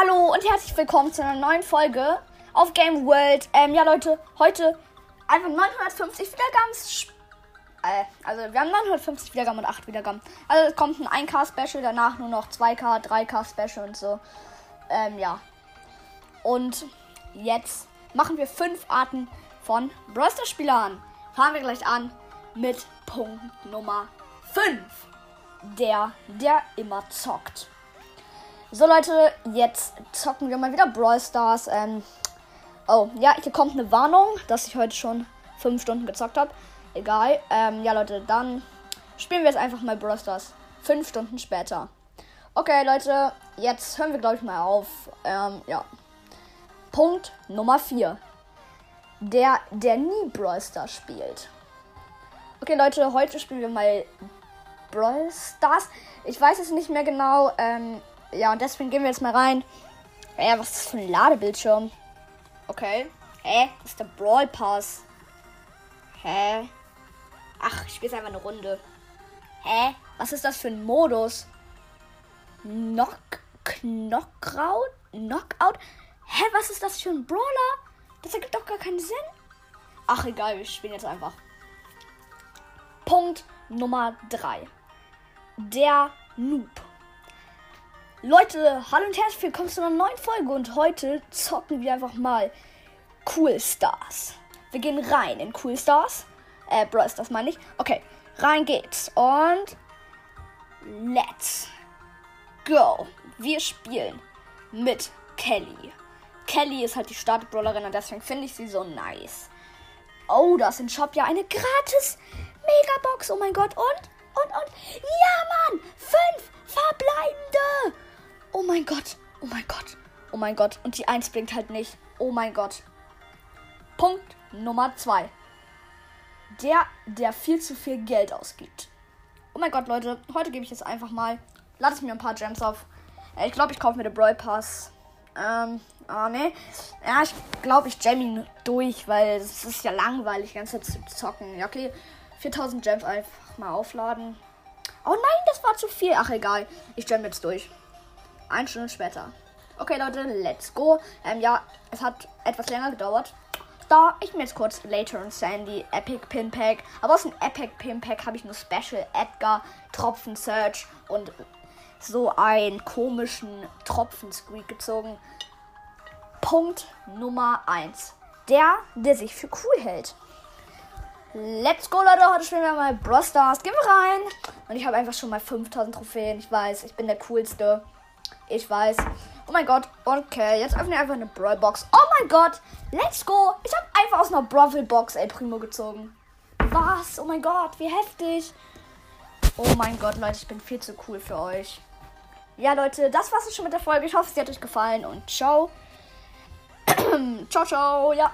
Hallo und herzlich willkommen zu einer neuen Folge auf Game World. Ähm, ja, Leute, heute einfach 950 Wiedergaben. Äh, also, wir haben 950 Wiedergaben und 8 Wiedergaben. Also, es kommt ein 1K-Special, danach nur noch 2K, 3K-Special und so. Ähm, ja. Und jetzt machen wir 5 Arten von Brawler-Spielern. Fangen wir gleich an mit Punkt Nummer 5. Der, der immer zockt. So Leute, jetzt zocken wir mal wieder Brawl Stars. Ähm, oh, ja, hier kommt eine Warnung, dass ich heute schon 5 Stunden gezockt habe. Egal. Ähm, ja Leute, dann spielen wir jetzt einfach mal Brawl Stars. 5 Stunden später. Okay Leute, jetzt hören wir glaube ich mal auf. Ähm, ja. Punkt Nummer 4. Der, der nie Brawl Stars spielt. Okay Leute, heute spielen wir mal Brawl Stars. Ich weiß es nicht mehr genau. Ähm, ja, und deswegen gehen wir jetzt mal rein. Ja, was ist das für ein Ladebildschirm? Okay. Hä? Das ist der Brawl Pass. Hä? Ach, ich spiele einfach eine Runde. Hä? Was ist das für ein Modus? Knock, Knockout? Knockout? Hä, was ist das für ein Brawler? Das ergibt doch gar keinen Sinn. Ach, egal, wir spielen jetzt einfach. Punkt Nummer 3. Der Noob. Leute, hallo und herzlich willkommen zu einer neuen Folge und heute zocken wir einfach mal Cool Stars. Wir gehen rein in Cool Stars. Äh, Brawl Stars meine ich. Okay, rein geht's und let's go. Wir spielen mit Kelly. Kelly ist halt die Startbrawlerin und deswegen finde ich sie so nice. Oh, da ist im Shop ja eine gratis Megabox. Oh mein Gott. Und, und, und. Ja, Mann. Fünf verbleibende. Oh mein Gott. Oh mein Gott. Oh mein Gott. Und die 1 blinkt halt nicht. Oh mein Gott. Punkt Nummer 2. Der, der viel zu viel Geld ausgibt. Oh mein Gott, Leute. Heute gebe ich jetzt einfach mal. Lade ich mir ein paar Gems auf. Ich glaube, ich kaufe mir den Brawl Pass. Ähm, ah, ne. Ja, ich glaube, ich jam ihn durch, weil es ist ja langweilig, ganz zu zocken. Ja, okay. 4000 Gems einfach mal aufladen. Oh nein, das war zu viel. Ach, egal. Ich jam jetzt durch. Eine Stunde später. Okay, Leute, let's go. Ähm, ja, es hat etwas länger gedauert. Da, ich mir jetzt kurz Later und Sandy, Epic Pin Pack. Aber aus dem Epic Pin Pack habe ich nur Special Edgar, Tropfen Search und so einen komischen Tropfen Squeak gezogen. Punkt Nummer 1. Der, der sich für cool hält. Let's go, Leute. Heute spielen wir mal Brawl Stars. Gehen wir rein. Und ich habe einfach schon mal 5000 Trophäen. Ich weiß, ich bin der coolste. Ich weiß. Oh mein Gott. Okay, jetzt öffne ich einfach eine Brawl Box. Oh mein Gott. Let's go. Ich habe einfach aus einer Brawl Box El Primo gezogen. Was? Oh mein Gott, wie heftig. Oh mein Gott, Leute, ich bin viel zu cool für euch. Ja, Leute, das war's schon mit der Folge. Ich hoffe, sie hat euch gefallen und ciao. ciao, ciao. Ja.